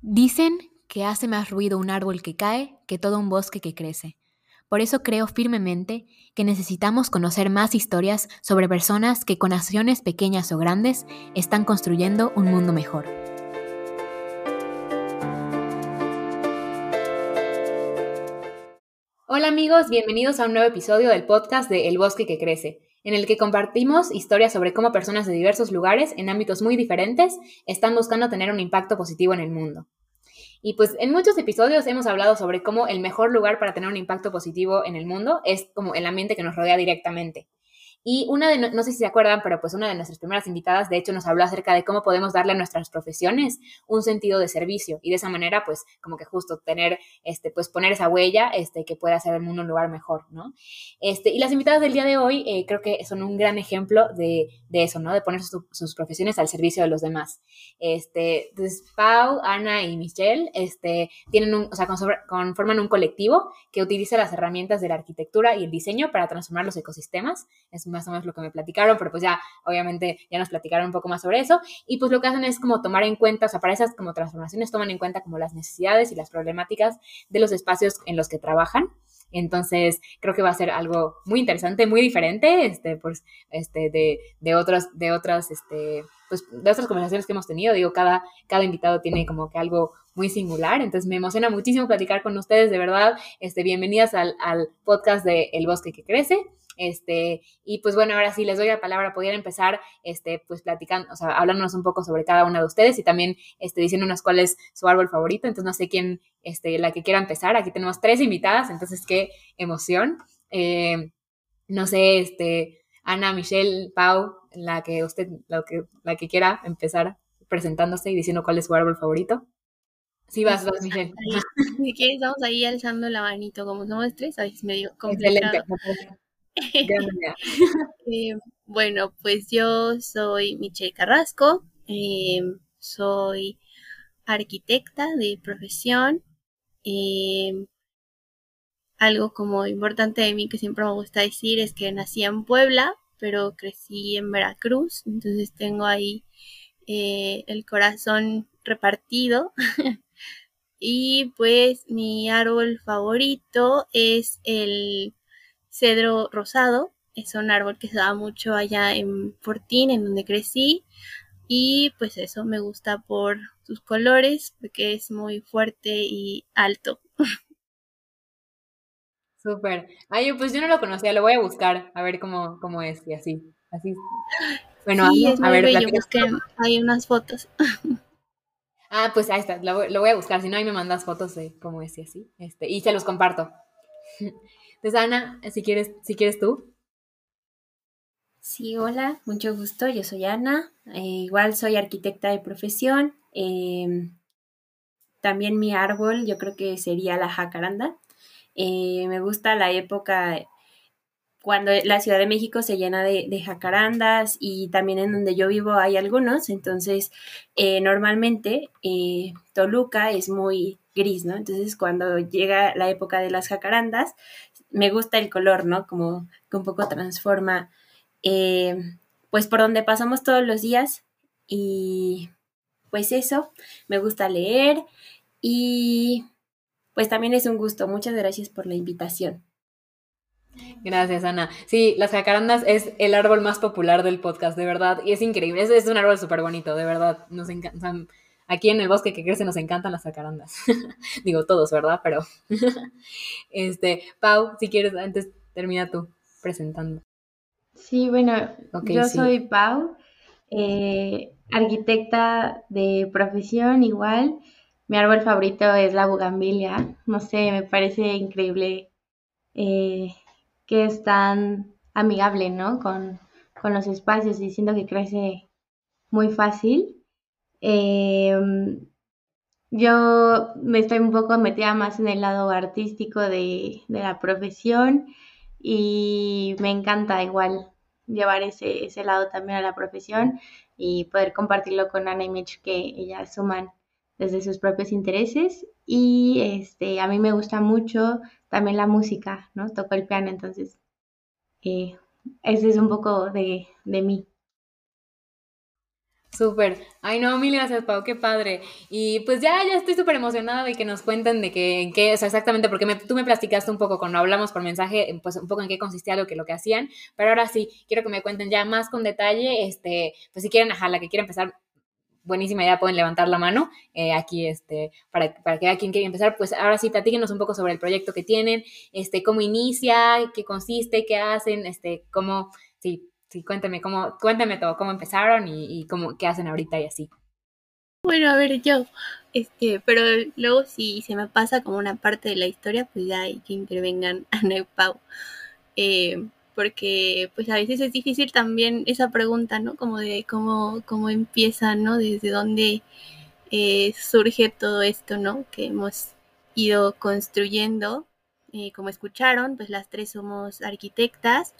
Dicen que hace más ruido un árbol que cae que todo un bosque que crece. Por eso creo firmemente que necesitamos conocer más historias sobre personas que con acciones pequeñas o grandes están construyendo un mundo mejor. Hola amigos, bienvenidos a un nuevo episodio del podcast de El Bosque que Crece, en el que compartimos historias sobre cómo personas de diversos lugares, en ámbitos muy diferentes, están buscando tener un impacto positivo en el mundo. Y pues en muchos episodios hemos hablado sobre cómo el mejor lugar para tener un impacto positivo en el mundo es como el ambiente que nos rodea directamente. Y una de, no sé si se acuerdan, pero pues una de nuestras primeras invitadas, de hecho, nos habló acerca de cómo podemos darle a nuestras profesiones un sentido de servicio y de esa manera, pues, como que justo tener, este, pues, poner esa huella, este, que pueda hacer el mundo un lugar mejor, ¿no? Este, y las invitadas del día de hoy eh, creo que son un gran ejemplo de, de eso, ¿no? De poner sus profesiones al servicio de los demás. Este, entonces, Pau, Ana y Michelle, este, tienen un, o sea, conforman un colectivo que utiliza las herramientas de la arquitectura y el diseño para transformar los ecosistemas. Es más o menos lo que me platicaron, pero pues ya, obviamente, ya nos platicaron un poco más sobre eso. Y pues lo que hacen es como tomar en cuenta, o sea, para esas como transformaciones toman en cuenta como las necesidades y las problemáticas de los espacios en los que trabajan. Entonces, creo que va a ser algo muy interesante, muy diferente, este, pues, este, de, de otras, de otras, este, pues, de otras conversaciones que hemos tenido. Digo, cada, cada invitado tiene como que algo muy singular. Entonces, me emociona muchísimo platicar con ustedes, de verdad. Este, bienvenidas al, al podcast de El Bosque que Crece. Este, y pues bueno, ahora sí les doy la palabra, podrían empezar, este, pues platicando, o sea, hablándonos un poco sobre cada una de ustedes y también, este, diciéndonos cuál es su árbol favorito. Entonces, no sé quién, este, la que quiera empezar. Aquí tenemos tres invitadas, entonces qué emoción. Eh, no sé, este, Ana, Michelle, Pau, la que usted, la que, la que quiera empezar presentándose y diciendo cuál es su árbol favorito. Sí, vas, vas, Michelle. Si ahí alzando la manito, como somos tres, ahí es medio complicado. Excelente. Eh, bueno, pues yo soy Michelle Carrasco, eh, soy arquitecta de profesión. Eh, algo como importante de mí que siempre me gusta decir es que nací en Puebla, pero crecí en Veracruz, entonces tengo ahí el corazón repartido. y pues mi árbol favorito es el cedro rosado. Es un árbol que se da mucho allá en Fortín, en donde crecí. Y pues eso me gusta por sus colores, porque es muy fuerte y alto. Súper. Ay, pues yo no lo conocía, lo voy a buscar, a ver cómo, cómo es y así. Así. Bueno, sí, es a ver, bello, hay unas fotos. Ah, pues ahí está, lo, voy a buscar, si no ahí me mandas fotos de cómo es y así. Este, y se los comparto. Entonces, Ana, si quieres, si quieres tú. Sí, hola, mucho gusto, yo soy Ana, eh, igual soy arquitecta de profesión. Em, también mi árbol yo creo que sería la jacaranda. Eh, me gusta la época cuando la Ciudad de México se llena de, jacarandas y también en donde yo vivo hay algunos, entonces eh, normalmente Toluca es muy gris, ¿no? Entonces cuando llega la época de las jacarandas me gusta el color, ¿no? Como que un poco transforma, eh, pues por donde pasamos todos los días y pues eso, me gusta leer y pues también es un gusto. Muchas gracias por la invitación. Gracias, Ana. Sí, las jacarandas es el árbol más popular del podcast, de verdad, y es increíble. Es, un árbol súper bonito, de verdad. Nos encanta. Aquí en el bosque que crece nos encantan las jacarandas. Digo todos, ¿verdad? Pero, este, Pau, si quieres, antes termina tú presentando. Sí, bueno, yo soy Pau, eh, arquitecta de profesión igual. Mi árbol favorito es la bugambilia. No sé, me parece increíble eh, que es tan amigable, ¿no? Con, con los espacios, diciendo que crece muy fácil. Em, yo me estoy un poco metida más en el lado artístico de, la profesión y me encanta igual llevar ese, ese lado también a la profesión y poder compartirlo con Ana y Mitch que ellas suman desde sus propios intereses y este a mí me gusta mucho también la música, ¿no? Toco el piano, entonces eh, ese es un poco de, de mí. Súper. Ay, no, mil gracias, Pau, qué padre. Y pues ya, ya estoy súper emocionada de que nos cuenten de en qué, o sea, exactamente, porque tú me platicaste un poco cuando hablamos por mensaje, pues un poco en qué consistía lo que, lo que hacían, pero ahora sí, quiero que me cuenten ya más con detalle, este, pues si quieren, ajá, la que quiera empezar, buenísima idea, pueden levantar la mano eh, aquí, este, para, para que vea quién quiere empezar, pues ahora sí, platíquenos un poco sobre el proyecto que tienen, este, cómo inicia, qué consiste, qué hacen, este, cómo, sí, sí, cuéntame, cómo, cuéntame todo, cómo empezaron y, cómo, qué hacen ahorita y así. Bueno, a ver, yo, este, pero luego si se me pasa como una parte de la historia, pues ya hay que intervengan Ana y Pau. Eh, porque pues a veces es difícil también esa pregunta, ¿no? Como de cómo, cómo empieza, ¿no? Desde dónde eh, surge todo esto, ¿no? Que hemos ido construyendo. Eh, como escucharon, pues las tres somos arquitectas.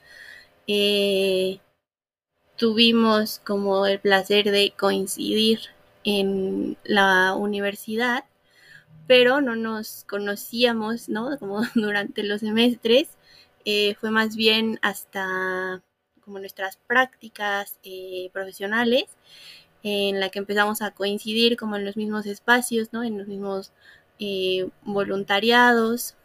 Eh, tuvimos como el placer de coincidir en la universidad, pero no nos conocíamos, ¿no? Como durante los semestres, eh, fue más bien hasta como nuestras prácticas eh, profesionales en la que empezamos a coincidir como en los mismos espacios, ¿no? En los mismos voluntariados.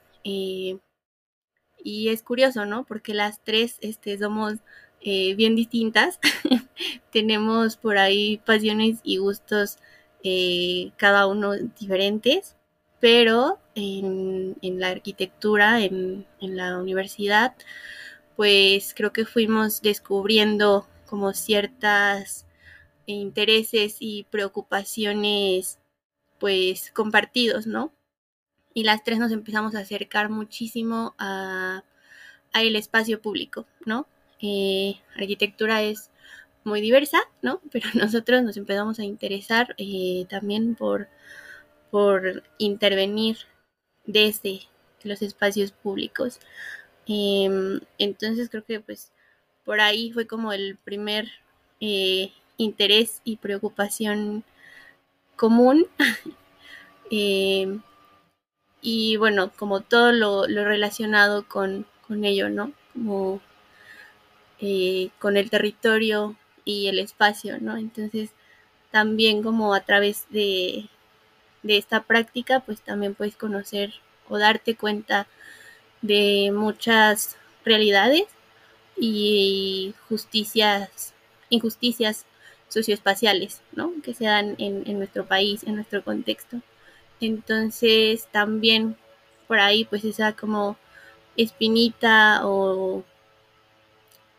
Y es curioso, ¿no? Porque las tres este, somos eh, bien distintas. Tenemos por ahí pasiones y gustos eh, cada uno diferentes, pero en, la arquitectura, en, en, la universidad, pues creo que fuimos descubriendo como ciertas intereses y preocupaciones pues compartidos, ¿no? Y las tres nos empezamos a acercar muchísimo a, el espacio público, ¿no? Eh, arquitectura es muy diversa, ¿no? Pero nosotros nos empezamos a interesar eh, también por, por intervenir desde los espacios públicos. Em, entonces creo que pues por ahí fue como el primer eh, interés y preocupación común. Em, y bueno, como todo lo, relacionado con, ello, ¿no? Como eh, con el territorio y el espacio, ¿no? Entonces, también como a través de, de esta práctica, pues también puedes conocer o darte cuenta de muchas realidades y justicias, injusticias socioespaciales, ¿no? Que se dan en, en nuestro país, en nuestro contexto. Entonces también por ahí pues esa como espinita o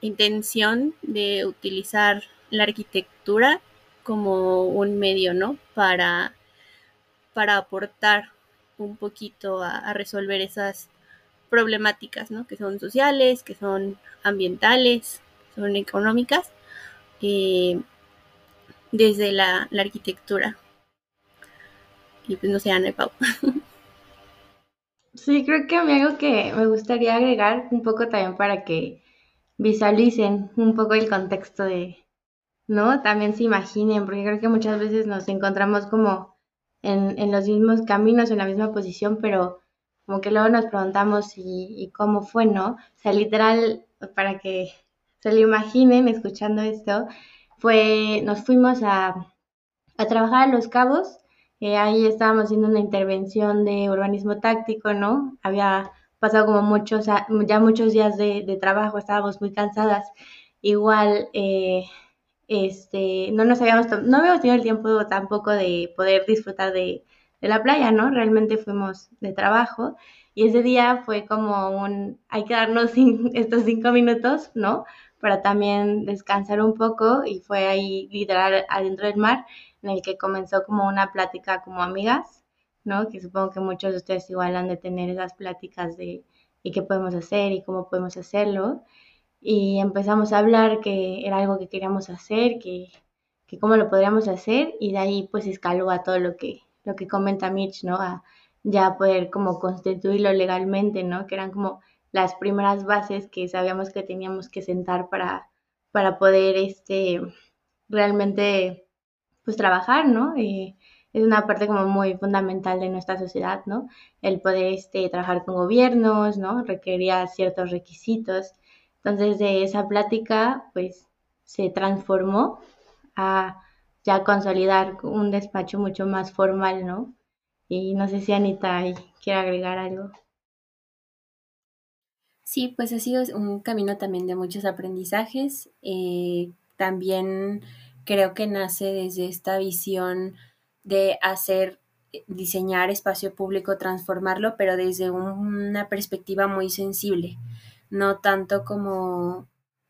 intención de utilizar la arquitectura como un medio, ¿no? Para, para aportar un poquito a, resolver esas problemáticas, ¿no? Que son sociales, que son ambientales, son económicas, eh, desde la arquitectura. Y pues no sé, Ana Pau. Sí, creo que a mí algo que me gustaría agregar un poco también para que visualicen un poco el contexto de, ¿no? También se imaginen, porque creo que muchas veces nos encontramos como en, en los mismos caminos, en la misma posición, pero como que luego nos preguntamos y, y cómo fue, ¿no? O sea, literal, para que se lo imaginen escuchando esto, fue, nos fuimos a, a trabajar a Los Cabos ahí estábamos haciendo una intervención de urbanismo táctico, ¿no? Había pasado como muchos, ya muchos días de, trabajo, estábamos muy cansadas. Igual, eh, este, no nos habíamos, no habíamos tenido el tiempo tampoco de poder disfrutar de, de la playa, ¿no? Realmente fuimos de trabajo y ese día fue como un, hay que darnos estos cinco minutos, ¿no? Para también descansar un poco y fue ahí literal adentro del mar en el que comenzó como una plática como amigas, ¿no? Que supongo que muchos de ustedes igual han de tener esas pláticas de y qué podemos hacer y cómo podemos hacerlo. Y empezamos a hablar que era algo que queríamos hacer, que, que cómo lo podríamos hacer y de ahí pues escaló a todo lo que, lo que comenta Mitch, ¿no? A ya poder como constituirlo legalmente, ¿no? Que eran como las primeras bases que sabíamos que teníamos que sentar para, para poder este, realmente pues trabajar, ¿no? es una parte como muy fundamental de nuestra sociedad, ¿no? El poder este, trabajar con gobiernos, ¿no? Requería ciertos requisitos. Entonces de esa plática, pues se transformó a ya consolidar un despacho mucho más formal, ¿no? Y no sé si Anita quiere agregar algo. Sí, pues ha sido un camino también de muchos aprendizajes. Eh, también creo que nace desde esta visión de hacer, diseñar espacio público, transformarlo, pero desde una perspectiva muy sensible, no tanto como,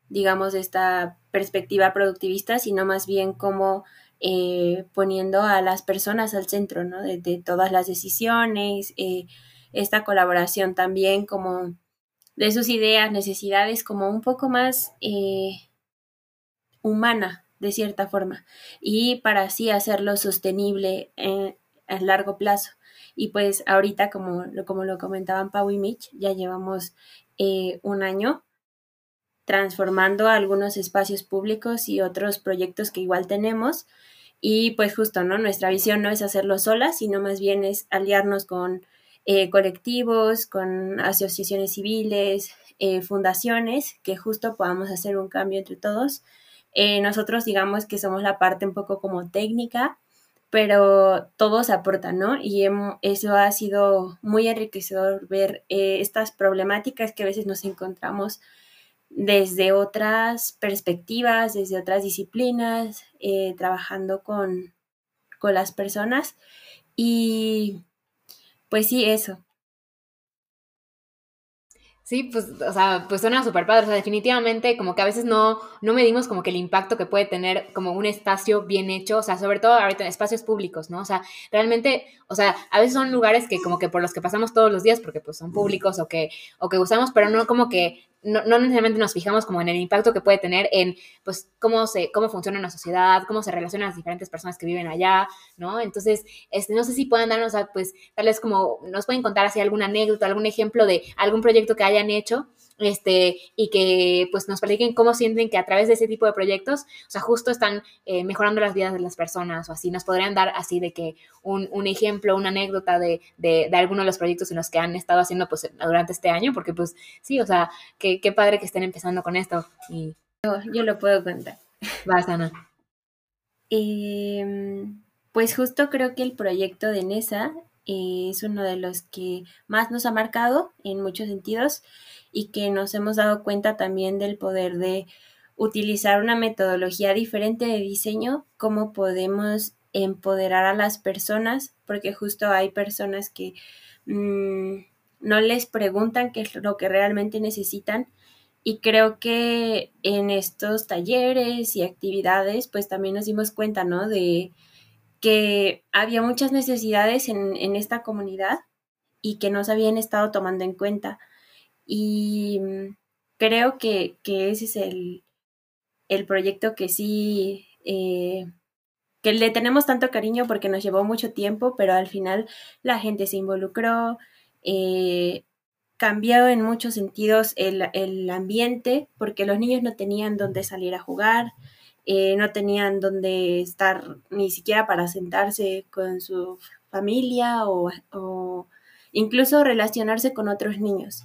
digamos, esta perspectiva productivista, sino más bien como eh, poniendo a las personas al centro, ¿no? De, todas las decisiones, eh, esta colaboración también como de sus ideas, necesidades, como un poco más eh, humana, de cierta forma, y para así hacerlo sostenible a largo plazo. Y pues ahorita, como, como lo comentaban Pau y Mitch, ya llevamos un año transformando algunos espacios públicos y otros proyectos que igual tenemos. Y pues justo, ¿no? Nuestra visión no es hacerlo sola, sino más bien es aliarnos con eh, colectivos, con asociaciones civiles, eh, fundaciones, que justo podamos hacer un cambio entre todos. Eh, nosotros digamos que somos la parte un poco como técnica, pero todos aportan, ¿no? Y eso ha sido muy enriquecedor ver estas problemáticas que a veces nos encontramos desde otras perspectivas, desde otras disciplinas, eh, trabajando con, con las personas. Y pues sí, eso. Sí, pues, o sea, pues suena súper padre. O sea, definitivamente como que a veces no, no medimos como que el impacto que puede tener como un espacio bien hecho, o sea, sobre todo ahorita espacios públicos, ¿no? O sea, realmente, o sea, a veces son lugares que como que por los que pasamos todos los días porque pues son públicos o que, o que usamos, pero no como que no, necesariamente nos fijamos como en el impacto que puede tener en, pues, cómo se, cómo funciona una sociedad, cómo se relacionan las diferentes personas que viven allá, ¿no? Entonces, este, no sé si pueden darnos, pues, tal vez como, nos pueden contar así alguna anécdota, algún ejemplo de algún proyecto que hayan hecho este, y que pues nos platiquen cómo sienten que a través de ese tipo de proyectos, o sea, justo están eh, mejorando las vidas de las personas o así, nos podrían dar así de que un, un ejemplo, una anécdota de, de, de, alguno de los proyectos en los que han estado haciendo pues durante este año, porque pues sí, o sea, qué, qué padre que estén empezando con esto. Y... Yo, lo puedo contar. Vas, Ana. Em, pues justo creo que el proyecto de NESA es uno de los que más nos ha marcado en muchos sentidos y que nos hemos dado cuenta también del poder de utilizar una metodología diferente de diseño, cómo podemos empoderar a las personas, porque justo hay personas que mm, no les preguntan qué es lo que realmente necesitan. Y creo que en estos talleres y actividades, pues también nos dimos cuenta, ¿no? De que había muchas necesidades en, en esta comunidad y que no se habían estado tomando en cuenta. Y mm, creo que, ese es el, proyecto que sí, eh, que le tenemos tanto cariño porque nos llevó mucho tiempo, pero al final la gente se involucró, eh, cambió en muchos sentidos el, ambiente porque los niños no tenían dónde salir a jugar, eh, no tenían dónde estar ni siquiera para sentarse con su familia o incluso relacionarse con otros niños.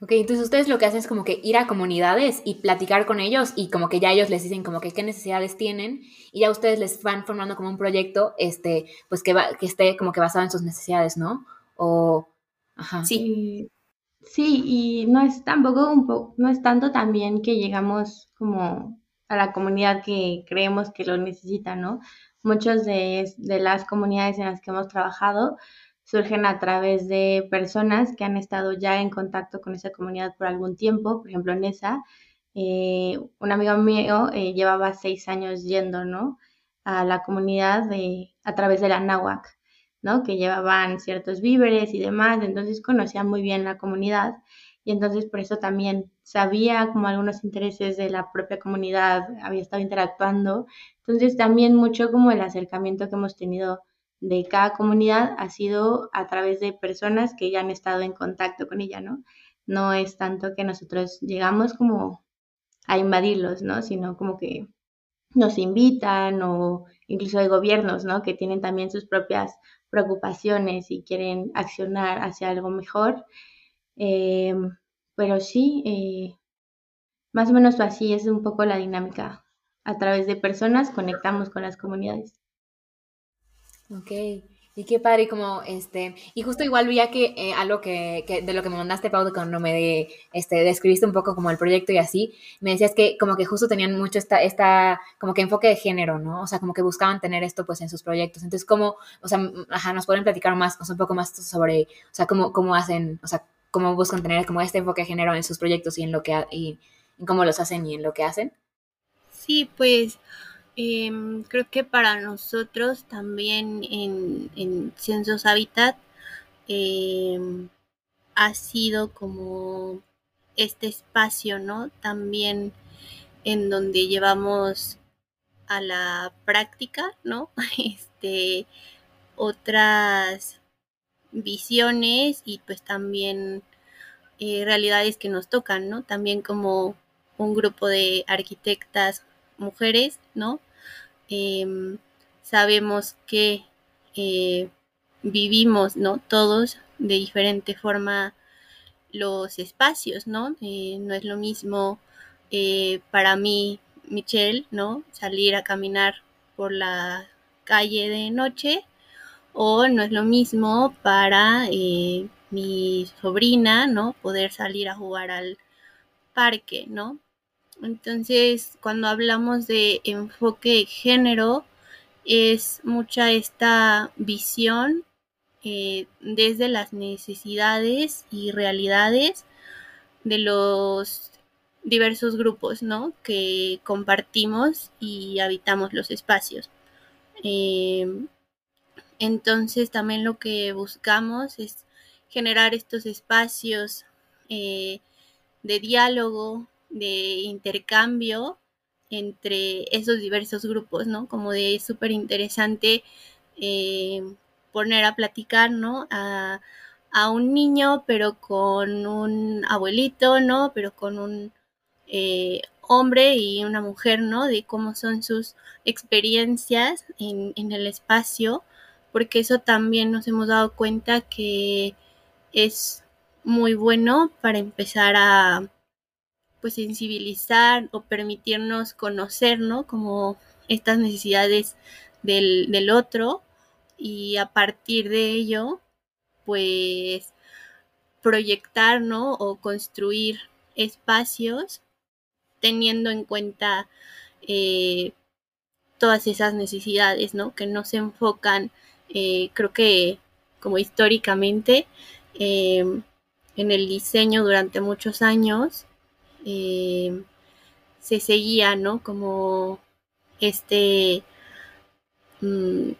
Ok, entonces ustedes lo que hacen es como que ir a comunidades y platicar con ellos y como que ya ellos les dicen como que qué necesidades tienen y ya ustedes les van formando como un proyecto, este, pues que, va, que esté como que basado en sus necesidades, ¿no? O, ajá. Sí. Sí, y no es tampoco un poco, no es tanto también que llegamos como a la comunidad que creemos que lo necesita, ¿no? Muchos de, las comunidades en las que hemos trabajado surgen a través de personas que han estado ya en contacto con esa comunidad por algún tiempo, por ejemplo, en esa, eh, un amigo mío eh, llevaba seis años yendo, ¿no? A la comunidad a través de la náhuac, ¿no? Que llevaban ciertos víveres y demás, entonces conocía muy bien la comunidad y entonces por eso también sabía como algunos intereses de la propia comunidad, había estado interactuando, entonces también mucho como el acercamiento que hemos tenido de cada comunidad ha sido a través de personas que ya han estado en contacto con ella, ¿no? No es tanto que nosotros llegamos como a invadirlos, ¿no? Sino como que nos invitan o incluso hay gobiernos, ¿no? Que tienen también sus propias preocupaciones y quieren accionar hacia algo mejor. Em, pero sí, eh, más o menos así es un poco la dinámica a través de personas conectamos con las comunidades. Ok. Y qué padre, como este, y justo igual vi que eh, algo que, que, de lo que me mandaste, Pau, cuando me de, este, describiste un poco como el proyecto y así, me decías que como que justo tenían mucho esta, esta, como que enfoque de género, ¿no? O sea, como que buscaban tener esto pues en sus proyectos. Entonces, ¿cómo, o sea, ajá, nos pueden platicar más, o sea, un poco más sobre, o sea, cómo, cómo hacen, o sea, cómo buscan tener como este enfoque de género en sus proyectos y en lo que, y cómo los hacen y en lo que hacen? Sí, pues Em, creo que para nosotros también en, en Censos Habitat em, ha sido como este espacio, ¿no? También en donde llevamos a la práctica, ¿no? Este, otras visiones y pues también eh, realidades que nos tocan, ¿no? También como un grupo de arquitectas mujeres, ¿no? Em, sabemos que eh, vivimos, ¿no? Todos de diferente forma los espacios, ¿no? Eh, no es lo mismo eh, para mí, Michelle, ¿no? Salir a caminar por la calle de noche o no es lo mismo para mi sobrina, ¿no? Poder salir a jugar al parque, ¿no? Entonces, cuando hablamos de enfoque género, es mucha esta visión eh, desde las necesidades y realidades de los diversos grupos ¿no? que compartimos y habitamos los espacios. Em, entonces también lo que buscamos es generar estos espacios eh, de diálogo, de intercambio entre esos diversos grupos, ¿no? Como de súper interesante eh, poner a platicar, ¿no? A, un niño, pero con un abuelito, ¿no? Pero con un eh, hombre y una mujer, ¿no? De cómo son sus experiencias en, en el espacio, porque eso también nos hemos dado cuenta que es muy bueno para empezar a pues sensibilizar o permitirnos conocer, ¿no? Como estas necesidades del, otro y a partir de ello, pues proyectar, ¿no? O construir espacios teniendo en cuenta eh, todas esas necesidades, ¿no? Que no se enfocan, eh, creo que como históricamente, eh, en el diseño durante muchos años eh, se seguía, ¿no? Como este, mm,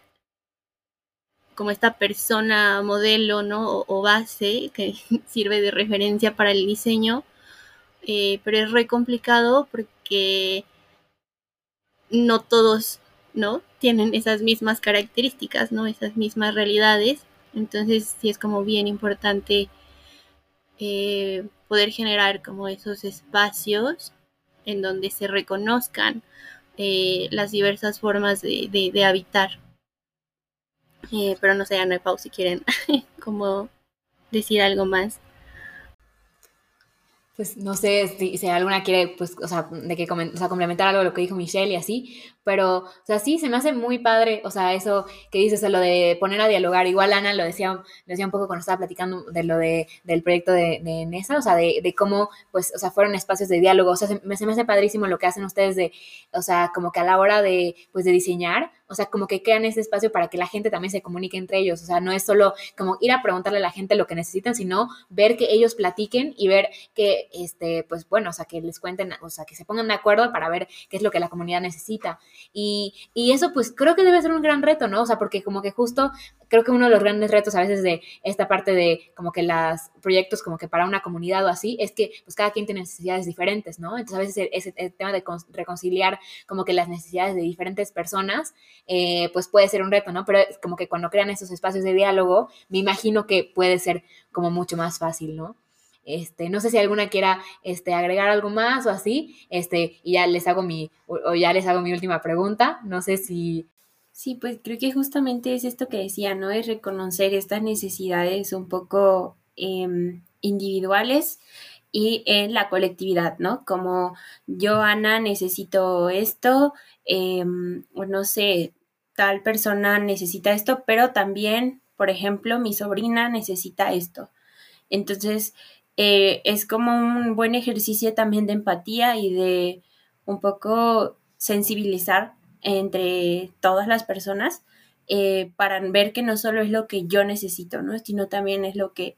como esta persona modelo, ¿no? O, base que sirve de referencia para el diseño, pero es re complicado porque no todos, ¿no? Tienen esas mismas características, ¿no? Esas mismas realidades. Entonces sí es como bien importante eh, poder generar como esos espacios en donde se reconozcan eh, las diversas formas de, habitar. Eh, pero no sé, Ana Pau, si quieren como decir algo más pues no sé si, alguna quiere, pues, o sea, de que o sea, complementar algo de lo que dijo Michelle y así, pero, o sea, sí, se me hace muy padre, o sea, eso que dices, lo de poner a dialogar, igual Ana lo decía, lo decía un poco cuando estaba platicando de lo de, del proyecto de, de Nesa, o sea, de, de, cómo, pues, o sea, fueron espacios de diálogo, o sea, se me, se me hace padrísimo lo que hacen ustedes de, o sea, como que a la hora de, pues, de diseñar, o sea, como que crean ese espacio para que la gente también se comunique entre ellos, o sea, no es solo como ir a preguntarle a la gente lo que necesitan, sino ver que ellos platiquen y ver que, este, pues bueno, o sea, que les cuenten, o sea, que se pongan de acuerdo para ver qué es lo que la comunidad necesita. Y, y eso, pues creo que debe ser un gran reto, ¿no? O sea, porque como que justo creo que uno de los grandes retos a veces de esta parte de como que los proyectos como que para una comunidad o así, es que pues cada quien tiene necesidades diferentes, ¿no? Entonces a veces ese, el tema de reconciliar como que las necesidades de diferentes personas, eh, pues puede ser un reto, ¿no? Pero como que cuando crean esos espacios de diálogo, me imagino que puede ser como mucho más fácil, ¿no? Este, no sé si alguna quiera este, agregar algo más o así, este, y ya les hago mi, o ya les hago mi última pregunta. No sé si Sí, pues creo que justamente es esto que decía, ¿no? Es reconocer estas necesidades un poco em, individuales y en la colectividad, ¿no? Como yo, Ana, necesito esto, em, o no sé, tal persona necesita esto, pero también, por ejemplo, mi sobrina necesita esto. Entonces, eh, es como un buen ejercicio también de empatía y de un poco sensibilizar entre todas las personas eh, para ver que no solo es lo que yo necesito, ¿no? Sino también es lo que,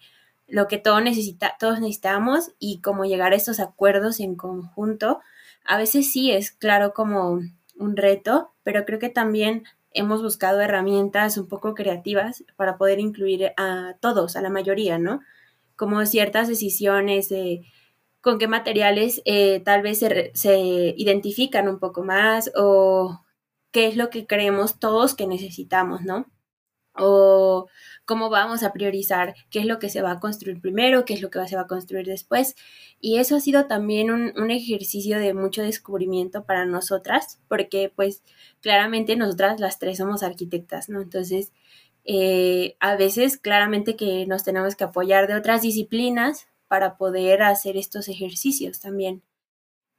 lo que todos, necesita, todos necesitamos y como llegar a estos acuerdos en conjunto. A veces sí es claro como un reto, pero creo que también hemos buscado herramientas un poco creativas para poder incluir a todos, a la mayoría, ¿no? Como ciertas decisiones de con qué materiales eh, tal vez se, se, identifican un poco más o qué es lo que creemos todos que necesitamos, ¿no? O cómo vamos a priorizar qué es lo que se va a construir primero, qué es lo que se va a construir después. Y eso ha sido también un, ejercicio de mucho descubrimiento para nosotras, porque pues claramente nosotras las tres somos arquitectas, ¿no? Entonces, eh, a veces claramente que nos tenemos que apoyar de otras disciplinas para poder hacer estos ejercicios también.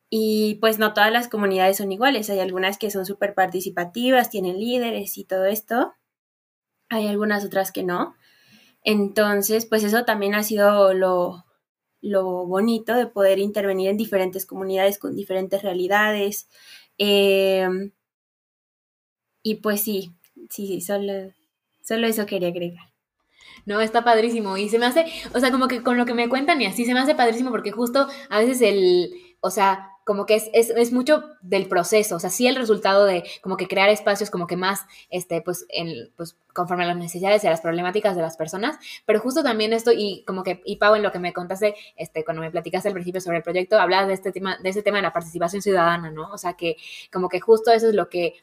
Y pues no todas las comunidades son iguales, hay algunas que son súper participativas, tienen líderes y todo esto, hay algunas otras que no. Entonces, pues eso también ha sido lo, lo bonito de poder intervenir en diferentes comunidades con diferentes realidades. Em, y pues sí, sí, sí, solo, solo eso quería agregar. No, está padrísimo. Y se me hace, o sea, como que con lo que me cuentan y así se me hace padrísimo porque justo a veces el, o sea, como que es, es, mucho del proceso, o sea, sí el resultado de como que crear espacios como que más, este, pues, en, pues, conforme a las necesidades y a las problemáticas de las personas, pero justo también esto, y como que, y Pau, en lo que me contaste, este, cuando me platicaste al principio sobre el proyecto, hablabas de este tema, de ese tema de la participación ciudadana, ¿no? O sea, que como que justo eso es lo que,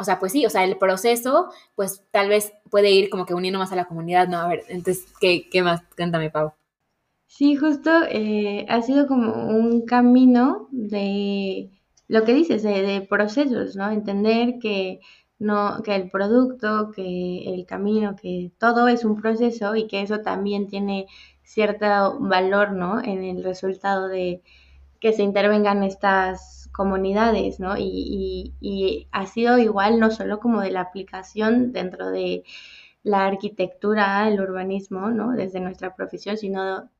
o sea, pues sí, o sea, el proceso, pues tal vez puede ir como que uniendo más a la comunidad, ¿no? A ver, entonces, ¿qué, qué más? Cuéntame, Pau. Sí, justo eh, ha sido como un camino de lo que dices, de, procesos, ¿no? Entender que no, que el producto, que el camino, que todo es un proceso y que eso también tiene cierto valor, ¿no? En el resultado de que se intervengan estas comunidades, ¿no? Y, y ha sido igual no solo como de la aplicación dentro de la arquitectura, el urbanismo, ¿no? Desde nuestra profesión, sino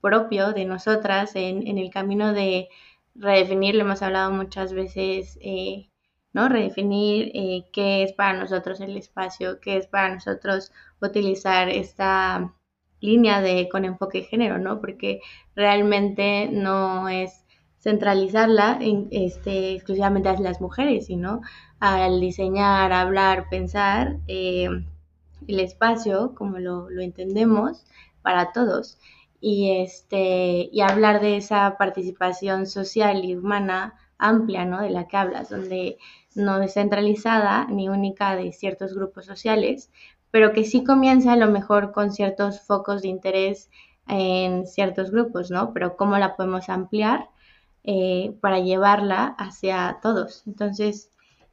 propio de nosotras en, en el camino de redefinir, lo hemos hablado muchas veces, eh, ¿no? Redefinir eh, qué es para nosotros el espacio, qué es para nosotros utilizar esta línea de con enfoque de género, ¿no? Porque realmente no es centralizarla en, este, exclusivamente a las mujeres, sino al diseñar, hablar, pensar eh, el espacio como lo, lo entendemos para todos y, este, y hablar de esa participación social y humana amplia, ¿no? De la que hablas, donde no descentralizada ni única de ciertos grupos sociales, pero que sí comienza a lo mejor con ciertos focos de interés en ciertos grupos, ¿no? Pero cómo la podemos ampliar eh, para llevarla hacia todos. Entonces,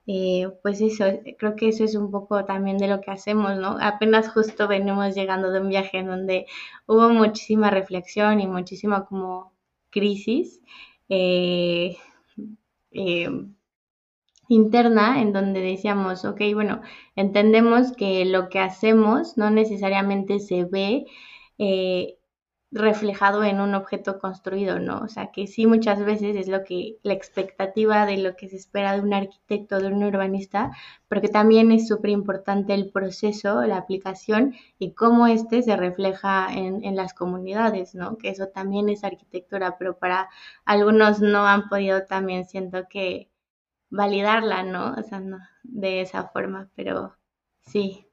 eh, pues eso, creo que eso es un poco también de lo que hacemos, ¿no? Apenas justo venimos llegando de un viaje en donde hubo muchísima reflexión y muchísima como crisis eh, interna en donde decíamos, ok, bueno, entendemos que lo que hacemos no necesariamente se ve reflejado en un objeto construido, ¿no? O sea, que sí muchas veces es lo que la expectativa de lo que se espera de un arquitecto, de un urbanista, pero que también es súper importante el proceso, la aplicación y cómo este se refleja en, en, las comunidades, ¿no? Que eso también es arquitectura, pero para algunos no han podido también, siento que validarla, ¿no? O sea, no de esa forma, pero sí,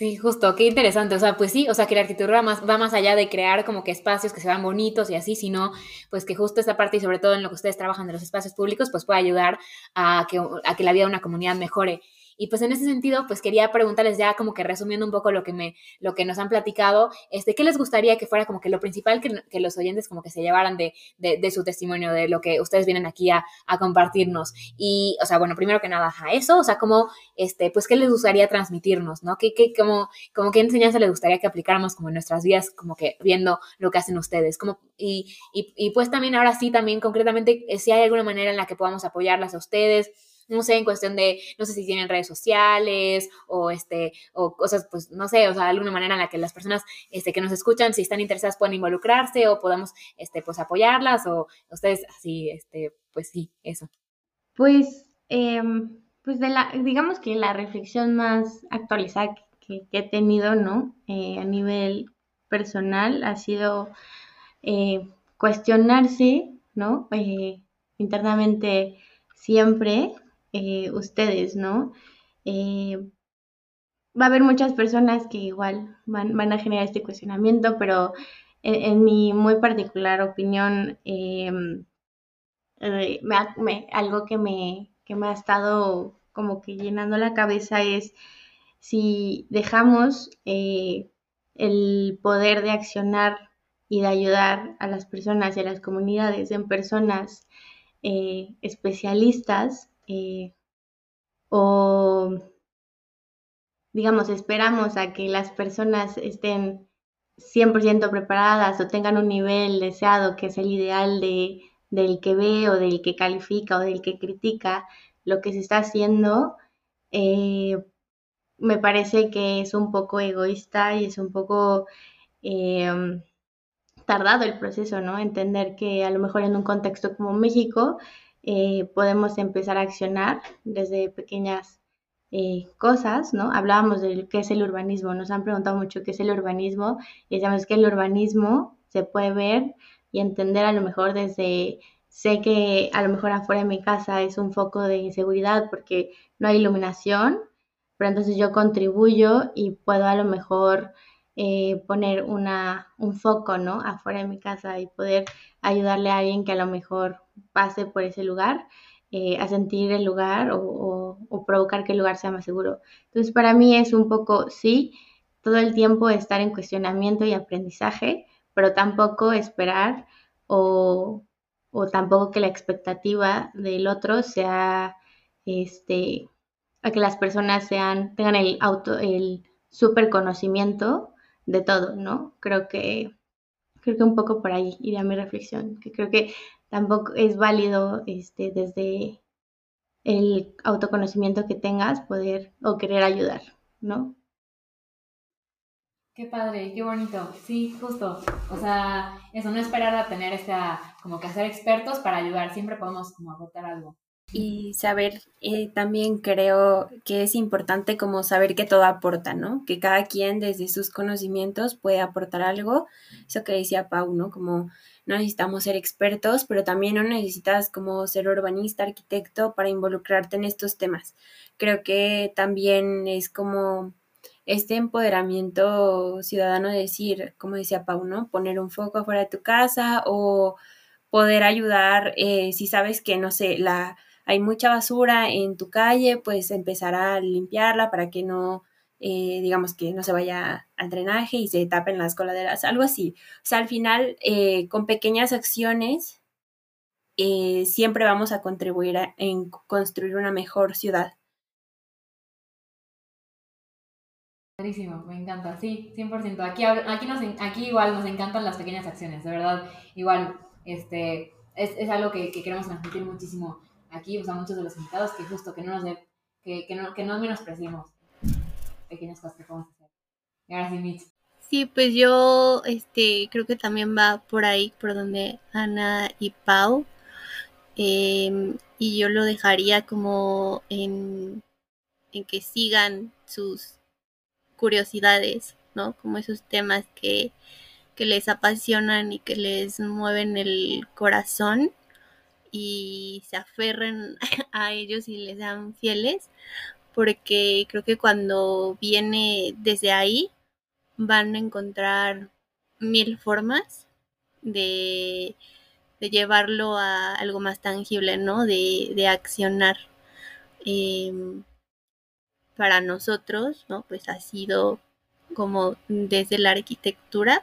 Sí, justo, qué interesante. O sea, pues sí, o sea, que la arquitectura más, va más allá de crear como que espacios que se vean bonitos y así, sino pues que justo esta parte y sobre todo en lo que ustedes trabajan de los espacios públicos, pues puede ayudar a que, a que la vida de una comunidad mejore. Y pues en ese sentido, pues quería preguntarles ya como que resumiendo un poco lo que, me, lo que nos han platicado, este, ¿qué les gustaría que fuera como que lo principal que, los oyentes como que se llevaran de, de, su testimonio, de lo que ustedes vienen aquí a, a, compartirnos? Y, o sea, bueno, primero que nada, a eso, o sea, como, este, pues, ¿qué les gustaría transmitirnos, no? ¿Qué, qué, como, como qué enseñanza les gustaría que aplicáramos como en nuestras vidas, como que viendo lo que hacen ustedes? Como, y, y, y pues también ahora sí, también concretamente, eh, si hay alguna manera en la que podamos apoyarlas a ustedes, no sé, en cuestión de, no sé si tienen redes sociales o este, o cosas, pues, no sé, o sea, alguna manera en la que las personas este, que nos escuchan, si están interesadas, pueden involucrarse o podamos, este, pues, apoyarlas o ustedes así, este, pues sí, eso. Pues, em, pues de la, digamos que la reflexión más actualizada que, he tenido, ¿no? Eh, a nivel personal ha sido eh, cuestionarse, ¿no? Eh, internamente siempre eh, ustedes, ¿no? Eh, va a haber muchas personas que igual van, a generar este cuestionamiento, pero en, mi muy particular opinión, eh, algo que me, que me ha estado como que llenando la cabeza es si dejamos el poder de accionar y de ayudar a las personas y a las comunidades en personas especialistas, eh, o digamos, esperamos a que las personas estén 100% preparadas o tengan un nivel deseado que es el ideal de, del que ve o del que califica o del que critica lo que se está haciendo, eh, me parece que es un poco egoísta y es un poco em, tardado el proceso, ¿no? Entender que a lo mejor en un contexto como México, eh, podemos empezar a accionar desde pequeñas eh, cosas, ¿no? Hablábamos de qué es el urbanismo, nos han preguntado mucho qué es el urbanismo y decíamos que el urbanismo se puede ver y entender a lo mejor desde, sé que a lo mejor afuera de mi casa es un foco de inseguridad porque no hay iluminación, pero entonces yo contribuyo y puedo a lo mejor eh, poner una, un foco, ¿no? Afuera de mi casa y poder ayudarle a alguien que a lo mejor pase por ese lugar, eh, a sentir el lugar o, provocar que el lugar sea más seguro. Entonces, para mí es un poco, sí, todo el tiempo estar en cuestionamiento y aprendizaje, pero tampoco esperar o, tampoco que la expectativa del otro sea, este, a que las personas sean, tengan el auto, el super conocimiento de todo, ¿no? Creo que, creo que un poco por ahí iría mi reflexión, que creo que tampoco es válido este, desde el autoconocimiento que tengas poder o querer ayudar, ¿no? Qué padre, qué bonito. Sí, justo. O sea, eso, no esperar a tener esta, como que hacer expertos para ayudar. Siempre podemos como aportar algo y saber eh, también creo que es importante como saber que todo aporta, ¿no? Que cada quien desde sus conocimientos puede aportar algo. Eso que decía Pau, ¿no? Como no necesitamos ser expertos, pero también no necesitas como ser urbanista, arquitecto para involucrarte en estos temas. Creo que también es como este empoderamiento ciudadano de decir, como decía Pau, ¿no? Poner un foco afuera de tu casa o poder ayudar eh, si sabes que, no sé, la hay mucha basura en tu calle, pues empezar a limpiarla para que no, eh, digamos que no se vaya al drenaje y se tapen las coladeras, algo así. O sea, al final, eh, con pequeñas acciones, eh, siempre vamos a contribuir en construir una mejor ciudad. Buenísimo, me encanta, sí, 100%. Aquí, aquí, nos, aquí igual nos encantan las pequeñas acciones, de verdad, igual, este, es, es algo que, que queremos transmitir muchísimo aquí, o sea, muchos de los invitados, que justo que no nos de, que, que, no, que no menospreciemos pequeñas cosas que podemos hacer. Y ahora sí, Mitch. Sí, pues yo este, creo que también va por ahí, por donde Ana y Pau. Em, y yo lo dejaría como en, en que sigan sus curiosidades, ¿no? Como esos temas que, que les apasionan y que les mueven el corazón y se aferren a ellos y les sean fieles, porque creo que cuando viene desde ahí van a encontrar mil formas de, llevarlo a algo más tangible, ¿no? De, de accionar. Em, para nosotros, ¿no? Pues ha sido como desde la arquitectura,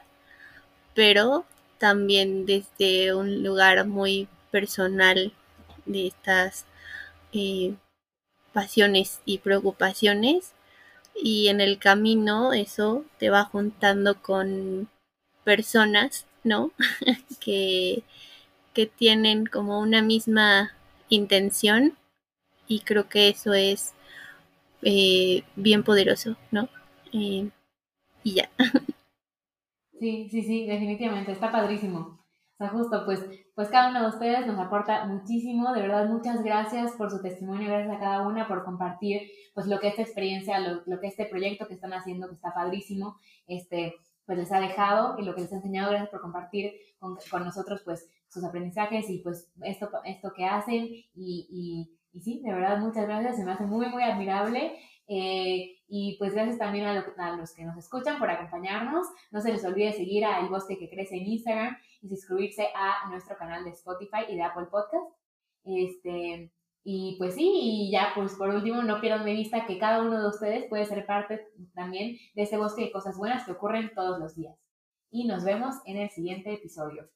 pero también desde un lugar muy personal de estas eh, pasiones y preocupaciones y en el camino eso te va juntando con personas, ¿no? que, que tienen como una misma intención y creo que eso es eh, bien poderoso, ¿no? Eh, y ya. Sí, sí, sí, definitivamente, está padrísimo. Sea, justo, pues, pues cada uno de ustedes nos aporta muchísimo, de verdad, muchas gracias por su testimonio, gracias a cada una por compartir, pues, lo que esta experiencia, lo, lo que este proyecto que están haciendo, que está padrísimo, este, pues, les ha dejado y lo que les ha enseñado, gracias por compartir con, con nosotros, pues, sus aprendizajes y, pues, esto, esto que hacen. Y, y, y sí, de verdad, muchas gracias, se me hace muy, muy admirable. Eh, y pues gracias también a, los que nos escuchan por acompañarnos. No se les olvide seguir a El Bosque que Crece en Instagram y suscribirse a nuestro canal de Spotify y de Apple Podcast. Este, y pues sí, y ya pues por último, no pierdan de vista que cada uno de ustedes puede ser parte también de este bosque de cosas buenas que ocurren todos los días. Y nos vemos en el siguiente episodio.